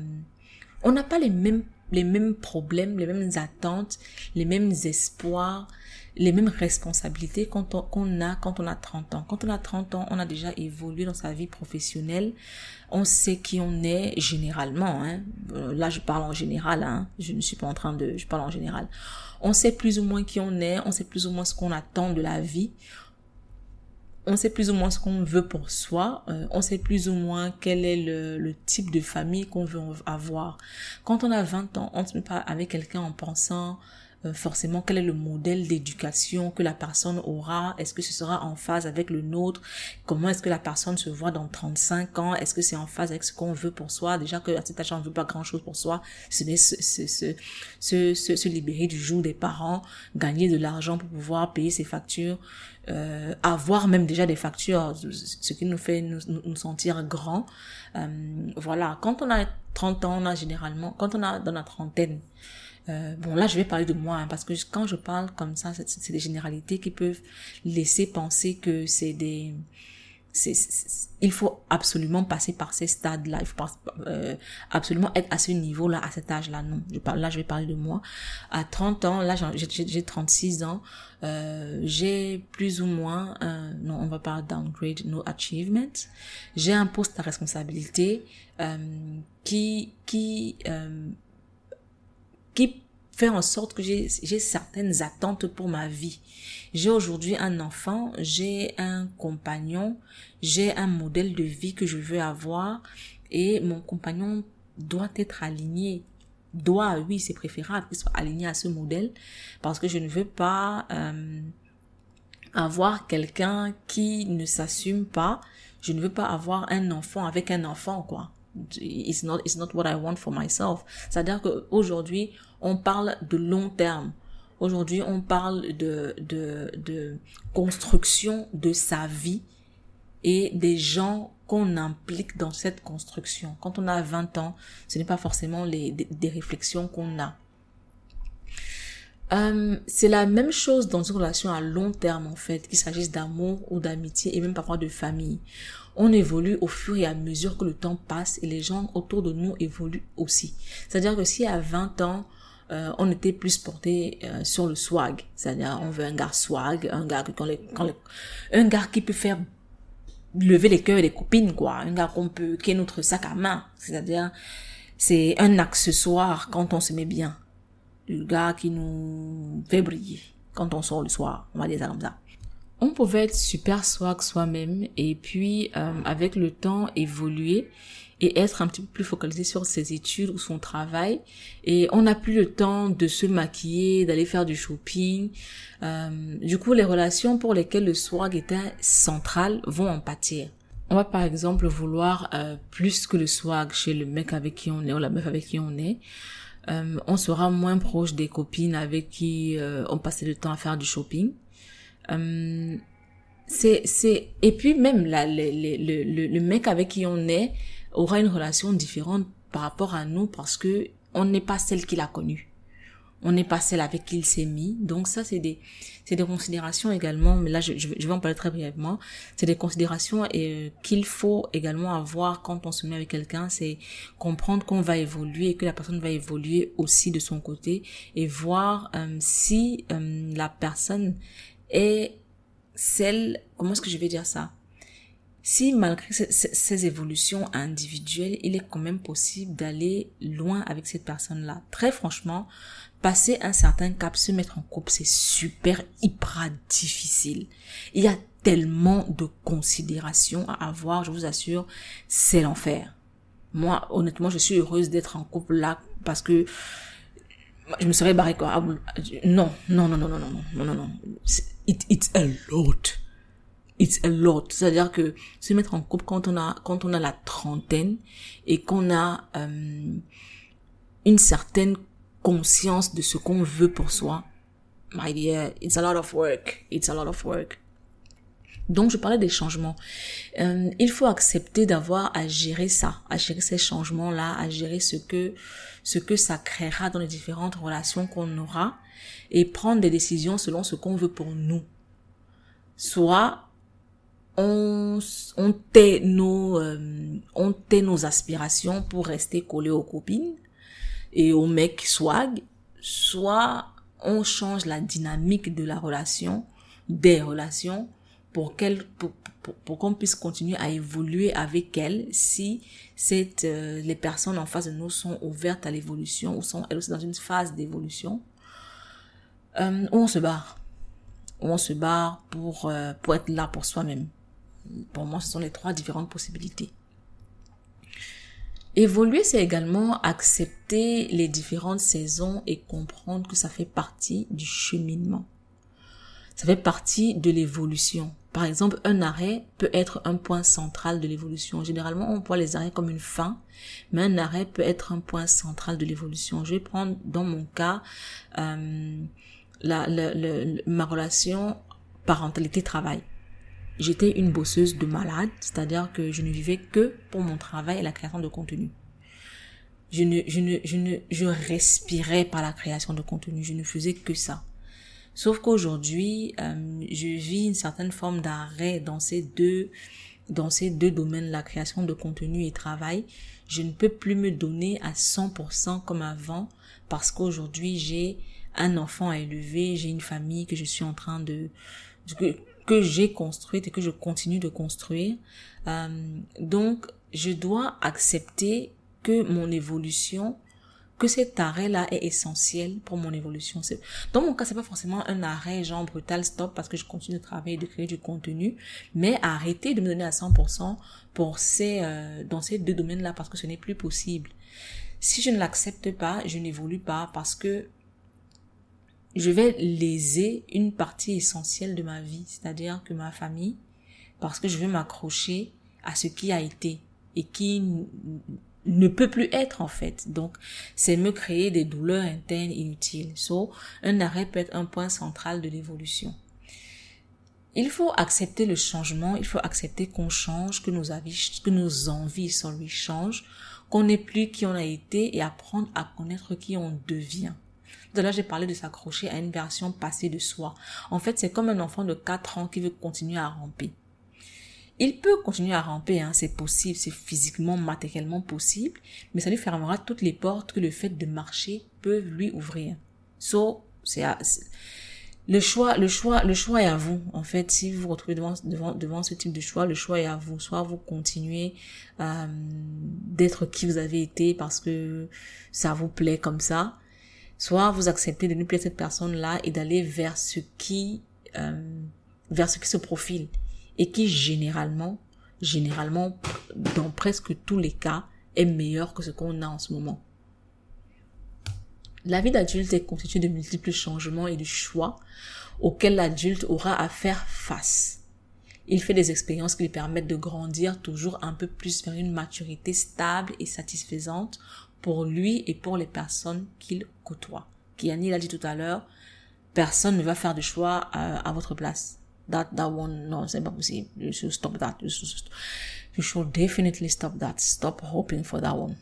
on n'a pas les mêmes, les mêmes problèmes, les mêmes attentes, les mêmes espoirs, les mêmes responsabilités qu'on a quand on a 30 ans. Quand on a 30 ans, on a déjà évolué dans sa vie professionnelle. On sait qui on est généralement. Hein. Euh, là, je parle en général. Hein. Je ne suis pas en train de... Je parle en général. On sait plus ou moins qui on est. On sait plus ou moins ce qu'on attend de la vie. On sait plus ou moins ce qu'on veut pour soi. Euh, on sait plus ou moins quel est le, le type de famille qu'on veut avoir. Quand on a 20 ans, on ne se met pas avec quelqu'un en pensant forcément quel est le modèle d'éducation que la personne aura, est-ce que ce sera en phase avec le nôtre, comment est-ce que la personne se voit dans 35 ans, est-ce que c'est en phase avec ce qu'on veut pour soi, déjà que à cet âge on ne veut pas grand-chose pour soi, se, se, se, libérer du jour des parents, gagner de l'argent pour pouvoir payer ses factures, euh, avoir même déjà des factures, ce qui nous fait nous, nous sentir grands. Euh, voilà, quand on a 30 ans, on a généralement, quand on a dans la trentaine, euh, bon, là, je vais parler de moi, hein, parce que quand je parle comme ça, c'est des généralités qui peuvent laisser penser que c'est des... il faut absolument passer par ces stades-là. Il faut euh, absolument être à ce niveau-là, à cet âge-là. Non, là, je vais parler de moi. À 30 ans, là, j'ai 36 ans. Euh, j'ai plus ou moins, non, on va pas downgrade no achievements. J'ai un poste à responsabilité qui qui qui fait en sorte que j'ai certaines attentes pour ma vie. J'ai aujourd'hui un enfant, j'ai un compagnon, j'ai un modèle de vie que je veux avoir et mon compagnon doit être aligné. Doit, oui, c'est préférable qu'il soit aligné à ce modèle parce que je ne veux pas euh, avoir quelqu'un qui ne s'assume pas. Je ne veux pas avoir un enfant avec un enfant, quoi it's not it's not what I want for myself. C'est-à-dire que aujourd'hui, on parle de long terme. Aujourd'hui, on parle de, de, de construction de sa vie et des gens qu'on implique dans cette construction. Quand on a 20 ans, ce n'est pas forcément les, des, réflexions qu'on a. Euh, c'est la même chose dans une relation à long terme en fait, qu'il s'agisse d'amour ou d'amitié et même parfois de famille on évolue au fur et à mesure que le temps passe et les gens autour de nous évoluent aussi. C'est-à-dire que si à 20 ans, euh, on était plus porté euh, sur le swag, c'est-à-dire on veut un gars swag, un gars les, quand un gars qui peut faire lever les cœurs des copines quoi, un gars qu'on peut qui est notre sac à main, c'est-à-dire c'est un accessoire quand on se met bien, le gars qui nous fait briller quand on sort le soir, on va dire ça comme ça on pouvait être super swag soi-même et puis euh, avec le temps évoluer et être un petit peu plus focalisé sur ses études ou son travail et on n'a plus le temps de se maquiller, d'aller faire du shopping. Euh, du coup, les relations pour lesquelles le swag était central vont en pâtir. On va par exemple vouloir euh, plus que le swag chez le mec avec qui on est ou la meuf avec qui on est. on sera moins proche des copines avec qui on passait le temps à faire du shopping. Euh, c'est c'est et puis même là le, mec avec qui on est aura une relation différente par rapport à nous parce que on n'est pas celle qu'il a connue on n'est pas celle avec qui il s'est mis. Donc ça, c'est des, c'est des considérations également, mais là, je, vais en parler très brièvement. C'est des considérations et qu'il faut également avoir quand on se met avec quelqu'un, c'est comprendre qu'on va évoluer et que la personne va évoluer aussi de son côté et voir euh, si euh, la personne est celle, comment est-ce que je vais dire ça? Si malgré ces, évolutions individuelles, il est quand même possible d'aller loin avec cette personne-là. Très franchement, passer un certain cap, se mettre en couple, c'est super hyper difficile. Il y a tellement de considérations à avoir, je vous assure, c'est l'enfer. Moi, honnêtement, je suis heureuse d'être en couple là parce que je me serais barré quoi. Non, non, non, non, non, non, non, non, non. It, it's a lot. It's a lot. C'est-à-dire que se mettre en couple quand on a, quand on a la trentaine et qu'on a euh, une certaine conscience de ce qu'on veut pour soi, my dear, it's a lot of work. It's a lot of work. Donc, je parlais des changements. Euh, il faut accepter d'avoir à gérer ça, à gérer ces changements-là, à gérer ce que, ce que ça créera dans les différentes relations qu'on aura et prendre des décisions selon ce qu'on veut pour nous. Soit, on, on tait nos, euh, on tait nos aspirations pour rester collés aux copines et aux mecs swag, soit on change la dynamique de la relation, des relations, pour qu'elle pour, pour, qu'on puisse continuer à évoluer avec elle si cette euh, les personnes en face de nous sont ouvertes à l'évolution ou sont elles aussi dans une phase d'évolution euh, où on se barre. Où on se barre pour euh, pour être là pour soi-même. Pour moi ce sont les trois différentes possibilités. Évoluer c'est également accepter les différentes saisons et comprendre que ça fait partie du cheminement. Ça fait partie de l'évolution. Par exemple, un arrêt peut être un point central de l'évolution. Généralement, on voit les arrêts comme une fin, mais un arrêt peut être un point central de l'évolution. Je vais prendre dans mon cas euh, la, ma relation parentalité-travail. J'étais une bosseuse de malade, c'est-à-dire que je ne vivais que pour mon travail et la création de contenu. Je ne, je ne, je ne, je respirais par la création de contenu. Je ne faisais que ça. Sauf qu'aujourd'hui, euh, je vis une certaine forme d'arrêt dans ces deux dans ces deux domaines, la création de contenu et travail. Je ne peux plus me donner à 100% comme avant parce qu'aujourd'hui j'ai un enfant à élever, j'ai une famille que je suis en train de que, que j'ai construite et que je continue de construire. Euh, donc je dois accepter que mon évolution que cet arrêt-là est essentiel pour mon évolution. Dans mon cas, c'est pas forcément un arrêt genre brutal stop parce que je continue de travailler, de créer du contenu, mais arrêter de me donner à 100% pour ces, euh, dans ces deux domaines-là parce que ce n'est plus possible. Si je ne l'accepte pas, je n'évolue pas parce que je vais léser une partie essentielle de ma vie, c'est-à-dire que ma famille, parce que je vais m'accrocher à ce qui a été et qui ne peut plus être en fait. Donc, c'est me créer des douleurs internes inutiles. So, un arrêt peut être un point central de l'évolution. Il faut accepter le changement, il faut accepter qu'on change, que nos avis, que nos envies, sorry, changent, qu'on n'est plus qui on a été et apprendre à connaître qui on devient. De là, j'ai parlé de s'accrocher à une version passée de soi. En fait, c'est comme un enfant de 4 ans qui veut continuer à ramper. Il peut continuer à ramper, hein, c'est possible, c'est physiquement, matériellement possible, mais ça lui fermera toutes les portes que le fait de marcher peut lui ouvrir. So, c'est le choix, le choix, le choix est à vous. En fait, si vous vous retrouvez devant, devant, devant ce type de choix, le choix est à vous. Soit vous continuez euh, d'être qui vous avez été parce que ça vous plaît comme ça, soit vous acceptez de ne plus être cette personne-là et d'aller vers ce qui, euh, vers ce qui se profile et qui généralement, généralement, dans presque tous les cas, est meilleur que ce qu'on a en ce moment. La vie d'adulte est constituée de multiples changements et de choix auxquels l'adulte aura à faire face. Il fait des expériences qui lui permettent de grandir toujours un peu plus vers une maturité stable et satisfaisante pour lui et pour les personnes qu'il côtoie. Kiani l'a dit tout à l'heure, personne ne va faire de choix à, à votre place. That that one no c'est pas possible. You should stop that. You should, you should definitely stop that. Stop hoping for that one.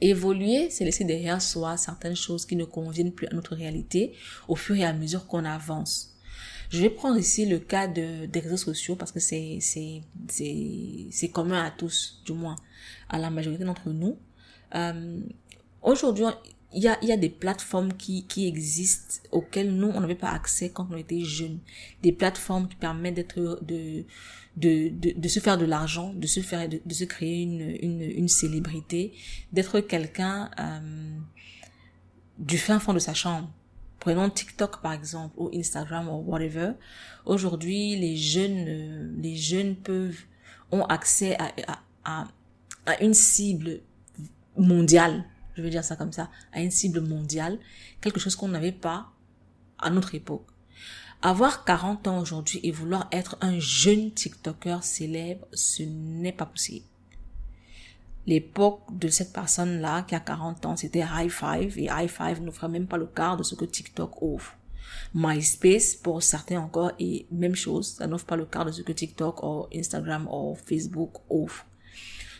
Évoluer, c'est laisser derrière soi certaines choses qui ne conviennent plus à notre réalité au fur et à mesure qu'on avance. Je vais prendre ici le cas de, des réseaux sociaux parce que c'est, c'est, c'est, c'est commun à tous, du moins à la majorité d'entre nous. Euh, aujourd'hui, il y a, y a des plateformes qui, qui existent auxquelles nous, on n'avait pas accès quand on était jeunes. Des plateformes qui permettent d'être, de, de, de, de, se faire de l'argent, de se faire, de, de, se créer une, une, une célébrité, d'être quelqu'un euh, du fin fond de sa chambre. Prenons TikTok par exemple ou Instagram ou whatever. Aujourd'hui, les jeunes, euh, les jeunes peuvent ont accès à, à, à une cible mondiale je veux dire ça comme ça, à une cible mondiale, quelque chose qu'on n'avait pas à notre époque. Avoir 40 ans aujourd'hui et vouloir être un jeune TikToker célèbre, ce n'est pas possible. L'époque de cette personne-là qui a 40 ans, c'était High Five et High Five n'offrait même pas le quart de ce que TikTok offre. MySpace, pour certains encore, est même chose, ça n'offre pas le quart de ce que TikTok ou Instagram ou Facebook offre.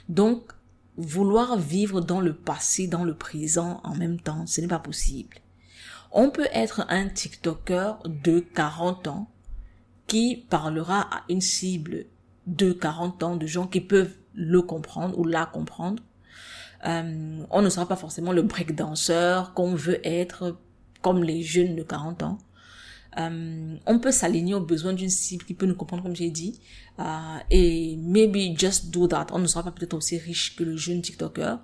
Donc, vouloir vivre dans le passé, dans le présent en même temps, ce n'est pas possible. On peut être un TikToker de 40 ans qui parlera à une cible de 40 ans de gens qui peuvent le comprendre ou la comprendre. Euh, on ne sera pas forcément le breakdanceur qu'on veut être comme les jeunes de 40 ans. Euh, on peut s'aligner aux besoins d'une cible qui peut nous comprendre comme j'ai dit euh, et maybe just do that. On ne sera pas peut-être aussi riche que le jeune tiktoker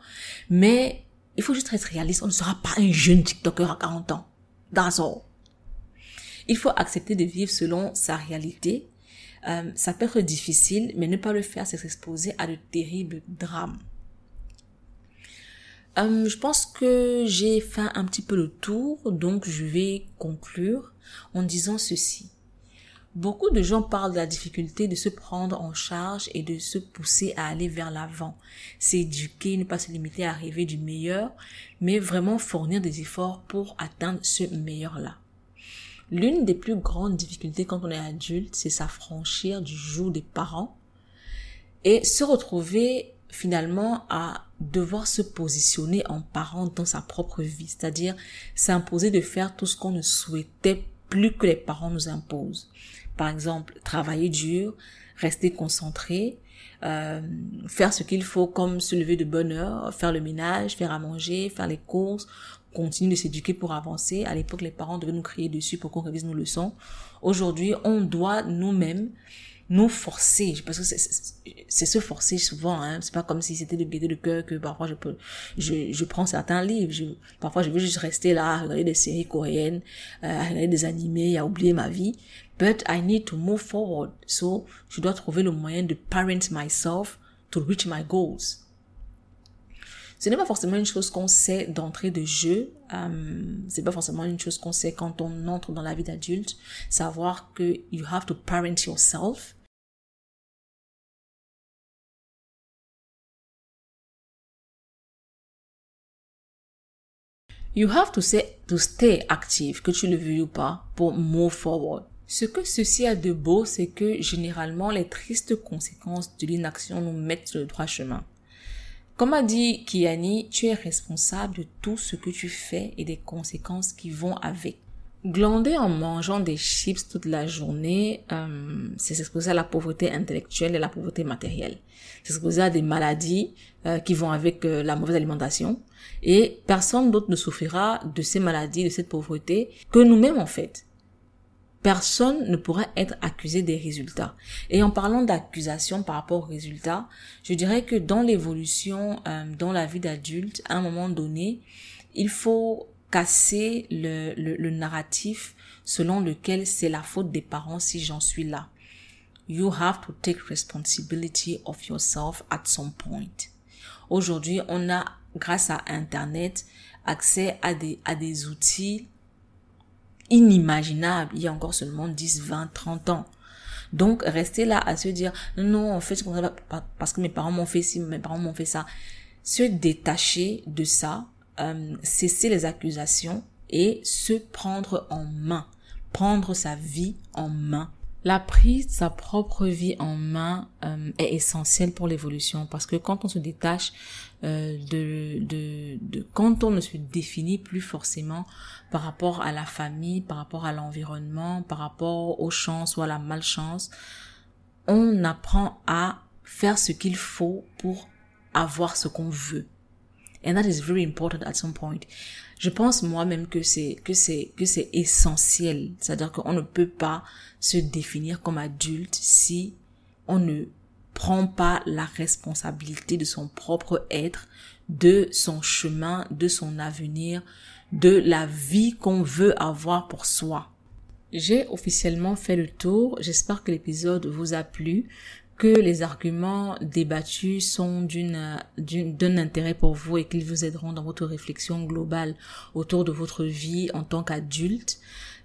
mais il faut juste être réaliste. On ne sera pas un jeune tiktoker à 40 ans. That's all. Il faut accepter de vivre selon sa réalité. Euh, ça peut être difficile mais ne pas le faire c'est s'exposer à de terribles drames. Euh, je pense que j'ai fait un petit peu le tour, donc je vais conclure en disant ceci. Beaucoup de gens parlent de la difficulté de se prendre en charge et de se pousser à aller vers l'avant, s'éduquer, ne pas se limiter à rêver du meilleur, mais vraiment fournir des efforts pour atteindre ce meilleur-là. L'une des plus grandes difficultés quand on est adulte, c'est s'affranchir du joug des parents et se retrouver finalement à devoir se positionner en parent dans sa propre vie, c'est-à-dire s'imposer de faire tout ce qu'on ne souhaitait plus que les parents nous imposent. Par exemple, travailler dur, rester concentré, euh, faire ce qu'il faut comme se lever de bonne heure, faire le ménage, faire à manger, faire les courses, continuer de s'éduquer pour avancer. À l'époque, les parents devaient nous crier dessus pour qu'on révise nos leçons. Aujourd'hui, on doit nous-mêmes nous forcer parce que c'est se forcer souvent hein c'est pas comme si c'était de gaieté de cœur que parfois je peux je, je prends certains livres je, parfois je veux juste rester là à regarder des séries coréennes euh, à regarder des animés à oublier ma vie but I need to move forward so je dois trouver le moyen de parent myself to reach my goals ce n'est pas forcément une chose qu'on sait d'entrée de jeu. Euh, c'est pas forcément une chose qu'on sait quand on entre dans la vie d'adulte. Savoir que you have to parent yourself. You have to, say, to stay active, que tu le veuilles ou pas, pour move forward. Ce que ceci a de beau, c'est que généralement les tristes conséquences de l'inaction nous mettent sur le droit chemin. Comme a dit Kiani, tu es responsable de tout ce que tu fais et des conséquences qui vont avec. Glander en mangeant des chips toute la journée, euh, c'est s'exposer à la pauvreté intellectuelle et la pauvreté matérielle. C'est s'exposer à des maladies euh, qui vont avec euh, la mauvaise alimentation. Et personne d'autre ne souffrira de ces maladies, de cette pauvreté, que nous-mêmes en fait personne ne pourrait être accusé des résultats. Et en parlant d'accusation par rapport aux résultats, je dirais que dans l'évolution, euh, dans la vie d'adulte, à un moment donné, il faut casser le, le, le narratif selon lequel c'est la faute des parents si j'en suis là. You have to take responsibility of yourself at some point. Aujourd'hui, on a, grâce à Internet, accès à des, à des outils inimaginable il y a encore seulement 10, 20, 30 ans. Donc, rester là à se dire, non, en fait, parce que mes parents m'ont fait ci, mes parents m'ont fait ça. Se détacher de ça, euh, cesser les accusations et se prendre en main. Prendre sa vie en main. La prise de sa propre vie en main euh, est essentielle pour l'évolution parce que quand on se détache euh, de, de, de, quand on ne se définit plus forcément par rapport à la famille, par rapport à l'environnement, par rapport aux chances ou à la malchance, on apprend à faire ce qu'il faut pour avoir ce qu'on veut. And that is very important at some point. Je pense moi-même que c'est que c'est que c'est essentiel, c'est-à-dire qu'on ne peut pas se définir comme adulte si on ne prend pas la responsabilité de son propre être, de son chemin, de son avenir, de la vie qu'on veut avoir pour soi. J'ai officiellement fait le tour. J'espère que l'épisode vous a plu que les arguments débattus sont d'une d'un intérêt pour vous et qu'ils vous aideront dans votre réflexion globale autour de votre vie en tant qu'adulte.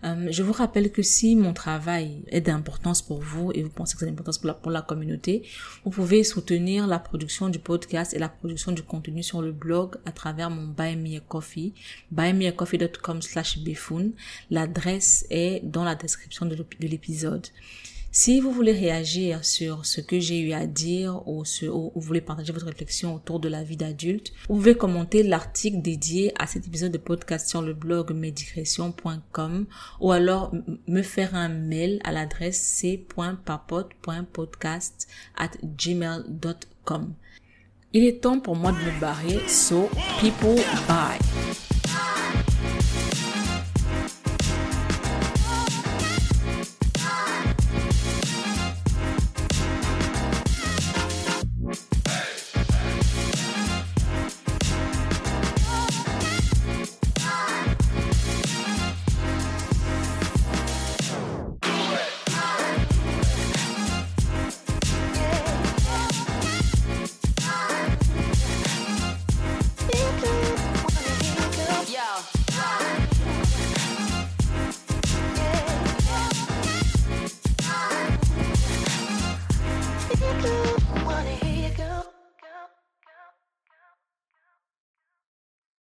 Euh, je vous rappelle que si mon travail est d'importance pour vous et vous pensez que c'est d'importance pour la, pour la communauté, vous pouvez soutenir la production du podcast et la production du contenu sur le blog à travers mon Buy Me a Coffee, buymeacoffee.com slash L'adresse est dans la description de l'épisode. Si vous voulez réagir sur ce que j'ai eu à dire ou, ou, vous voulez partager votre réflexion autour de la vie d'adulte, vous pouvez commenter l'article dédié à cet épisode de podcast sur le blog médicrétion.com ou alors me faire un mail à l'adresse c.papote.podcast at gmail.com. Il est temps pour moi de me barrer, so people bye.